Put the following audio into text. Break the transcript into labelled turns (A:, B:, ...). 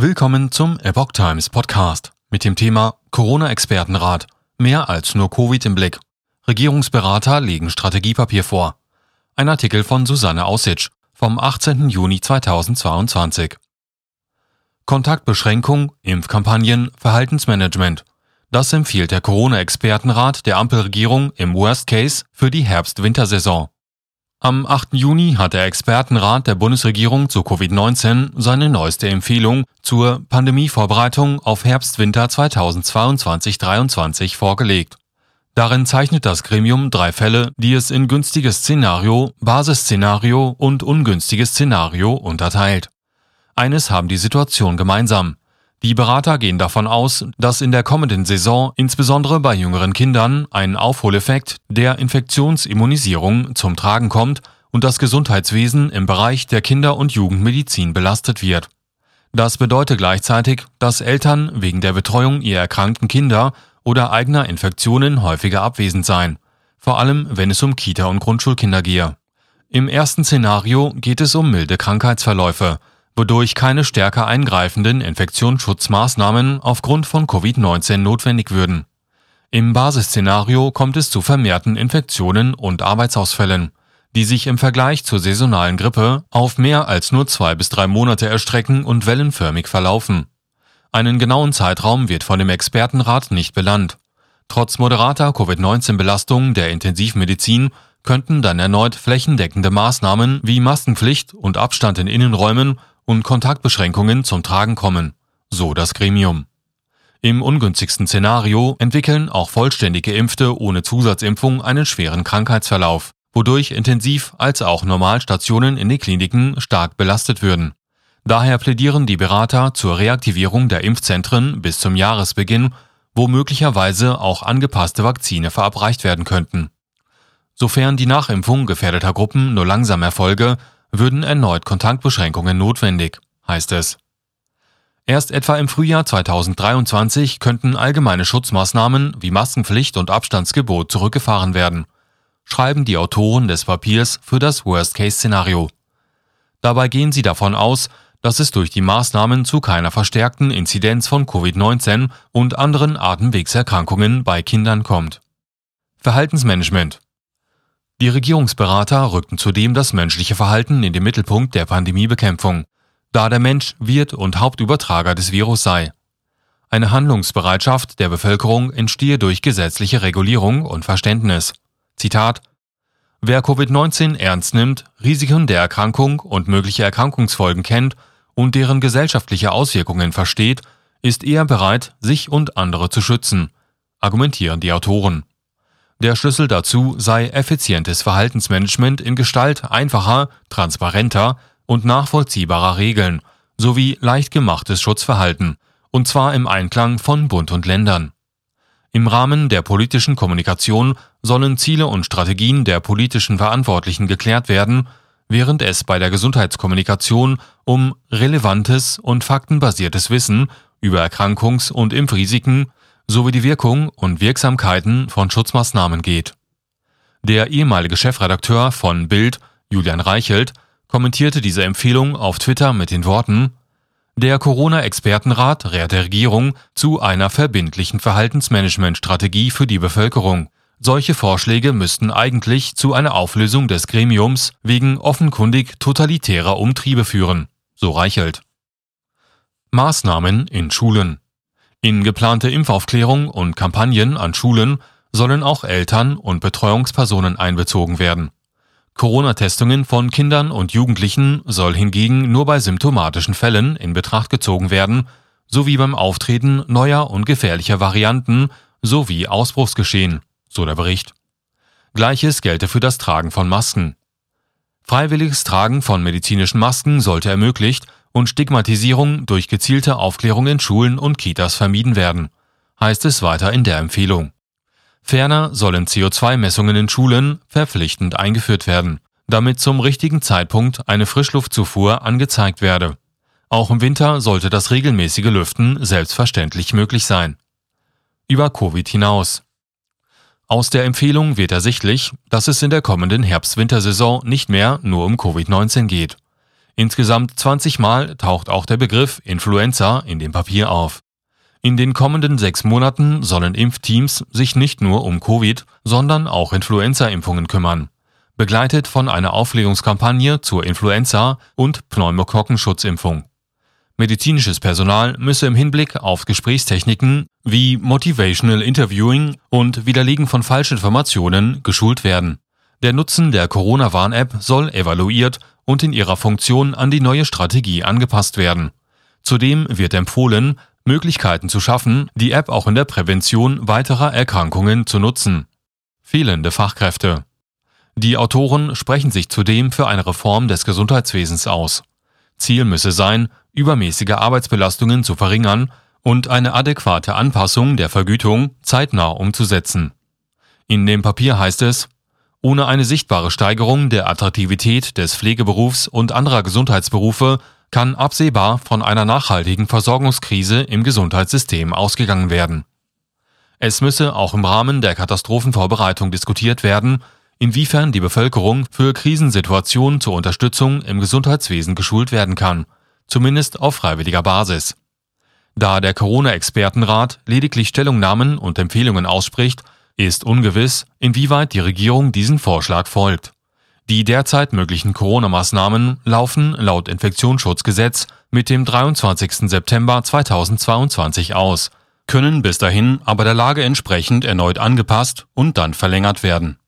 A: Willkommen zum Epoch Times Podcast mit dem Thema Corona-Expertenrat. Mehr als nur Covid im Blick. Regierungsberater legen Strategiepapier vor. Ein Artikel von Susanne Aussitsch vom 18. Juni 2022. Kontaktbeschränkung, Impfkampagnen, Verhaltensmanagement. Das empfiehlt der Corona-Expertenrat der Ampelregierung im Worst Case für die Herbst-Wintersaison. Am 8. Juni hat der Expertenrat der Bundesregierung zu Covid-19 seine neueste Empfehlung zur Pandemievorbereitung auf Herbst-Winter 2022-23 vorgelegt. Darin zeichnet das Gremium drei Fälle, die es in günstiges Szenario, Basisszenario und ungünstiges Szenario unterteilt. Eines haben die Situation gemeinsam. Die Berater gehen davon aus, dass in der kommenden Saison insbesondere bei jüngeren Kindern ein Aufholeffekt der Infektionsimmunisierung zum Tragen kommt und das Gesundheitswesen im Bereich der Kinder- und Jugendmedizin belastet wird. Das bedeutet gleichzeitig, dass Eltern wegen der Betreuung ihrer erkrankten Kinder oder eigener Infektionen häufiger abwesend seien, vor allem wenn es um Kita- und Grundschulkinder gehe. Im ersten Szenario geht es um milde Krankheitsverläufe, wodurch keine stärker eingreifenden Infektionsschutzmaßnahmen aufgrund von Covid-19 notwendig würden. Im Basisszenario kommt es zu vermehrten Infektionen und Arbeitsausfällen, die sich im Vergleich zur saisonalen Grippe auf mehr als nur zwei bis drei Monate erstrecken und wellenförmig verlaufen. Einen genauen Zeitraum wird von dem Expertenrat nicht benannt. Trotz moderater Covid-19-Belastung der Intensivmedizin könnten dann erneut flächendeckende Maßnahmen wie Maskenpflicht und Abstand in Innenräumen und Kontaktbeschränkungen zum Tragen kommen, so das Gremium. Im ungünstigsten Szenario entwickeln auch vollständig Geimpfte ohne Zusatzimpfung einen schweren Krankheitsverlauf, wodurch Intensiv- als auch Normalstationen in den Kliniken stark belastet würden. Daher plädieren die Berater zur Reaktivierung der Impfzentren bis zum Jahresbeginn, wo möglicherweise auch angepasste Vakzine verabreicht werden könnten. Sofern die Nachimpfung gefährdeter Gruppen nur langsam erfolge, würden erneut Kontaktbeschränkungen notwendig, heißt es. Erst etwa im Frühjahr 2023 könnten allgemeine Schutzmaßnahmen wie Maskenpflicht und Abstandsgebot zurückgefahren werden, schreiben die Autoren des Papiers für das Worst-Case-Szenario. Dabei gehen sie davon aus, dass es durch die Maßnahmen zu keiner verstärkten Inzidenz von Covid-19 und anderen Atemwegserkrankungen bei Kindern kommt. Verhaltensmanagement die Regierungsberater rückten zudem das menschliche Verhalten in den Mittelpunkt der Pandemiebekämpfung, da der Mensch Wirt und Hauptübertrager des Virus sei. Eine Handlungsbereitschaft der Bevölkerung entstehe durch gesetzliche Regulierung und Verständnis. Zitat Wer Covid-19 ernst nimmt, Risiken der Erkrankung und mögliche Erkrankungsfolgen kennt und deren gesellschaftliche Auswirkungen versteht, ist eher bereit, sich und andere zu schützen, argumentieren die Autoren. Der Schlüssel dazu sei effizientes Verhaltensmanagement in Gestalt einfacher, transparenter und nachvollziehbarer Regeln sowie leicht gemachtes Schutzverhalten, und zwar im Einklang von Bund und Ländern. Im Rahmen der politischen Kommunikation sollen Ziele und Strategien der politischen Verantwortlichen geklärt werden, während es bei der Gesundheitskommunikation um relevantes und faktenbasiertes Wissen über Erkrankungs- und Impfrisiken sowie die Wirkung und Wirksamkeiten von Schutzmaßnahmen geht. Der ehemalige Chefredakteur von Bild, Julian Reichelt, kommentierte diese Empfehlung auf Twitter mit den Worten Der Corona-Expertenrat rät der Regierung zu einer verbindlichen Verhaltensmanagementstrategie für die Bevölkerung. Solche Vorschläge müssten eigentlich zu einer Auflösung des Gremiums wegen offenkundig totalitärer Umtriebe führen, so Reichelt. Maßnahmen in Schulen in geplante Impfaufklärung und Kampagnen an Schulen sollen auch Eltern und Betreuungspersonen einbezogen werden. Corona-Testungen von Kindern und Jugendlichen soll hingegen nur bei symptomatischen Fällen in Betracht gezogen werden, sowie beim Auftreten neuer und gefährlicher Varianten sowie Ausbruchsgeschehen, so der Bericht. Gleiches gelte für das Tragen von Masken. Freiwilliges Tragen von medizinischen Masken sollte ermöglicht und Stigmatisierung durch gezielte Aufklärung in Schulen und Kitas vermieden werden, heißt es weiter in der Empfehlung. Ferner sollen CO2-Messungen in Schulen verpflichtend eingeführt werden, damit zum richtigen Zeitpunkt eine Frischluftzufuhr angezeigt werde. Auch im Winter sollte das regelmäßige Lüften selbstverständlich möglich sein. Über Covid hinaus. Aus der Empfehlung wird ersichtlich, dass es in der kommenden Herbst-Wintersaison nicht mehr nur um Covid-19 geht. Insgesamt 20 Mal taucht auch der Begriff Influenza in dem Papier auf. In den kommenden sechs Monaten sollen Impfteams sich nicht nur um Covid, sondern auch Influenza-Impfungen kümmern, begleitet von einer Aufklärungskampagne zur Influenza- und Pneumokokkenschutzimpfung. Medizinisches Personal müsse im Hinblick auf Gesprächstechniken wie Motivational Interviewing und Widerlegen von Falschinformationen geschult werden. Der Nutzen der Corona-Warn-App soll evaluiert und in ihrer Funktion an die neue Strategie angepasst werden. Zudem wird empfohlen, Möglichkeiten zu schaffen, die App auch in der Prävention weiterer Erkrankungen zu nutzen. Fehlende Fachkräfte. Die Autoren sprechen sich zudem für eine Reform des Gesundheitswesens aus. Ziel müsse sein, übermäßige Arbeitsbelastungen zu verringern und eine adäquate Anpassung der Vergütung zeitnah umzusetzen. In dem Papier heißt es, ohne eine sichtbare Steigerung der Attraktivität des Pflegeberufs und anderer Gesundheitsberufe kann absehbar von einer nachhaltigen Versorgungskrise im Gesundheitssystem ausgegangen werden. Es müsse auch im Rahmen der Katastrophenvorbereitung diskutiert werden, inwiefern die Bevölkerung für Krisensituationen zur Unterstützung im Gesundheitswesen geschult werden kann, zumindest auf freiwilliger Basis. Da der Corona-Expertenrat lediglich Stellungnahmen und Empfehlungen ausspricht, ist ungewiss, inwieweit die Regierung diesen Vorschlag folgt. Die derzeit möglichen Corona-Maßnahmen laufen laut Infektionsschutzgesetz mit dem 23. September 2022 aus, können bis dahin aber der Lage entsprechend erneut angepasst und dann verlängert werden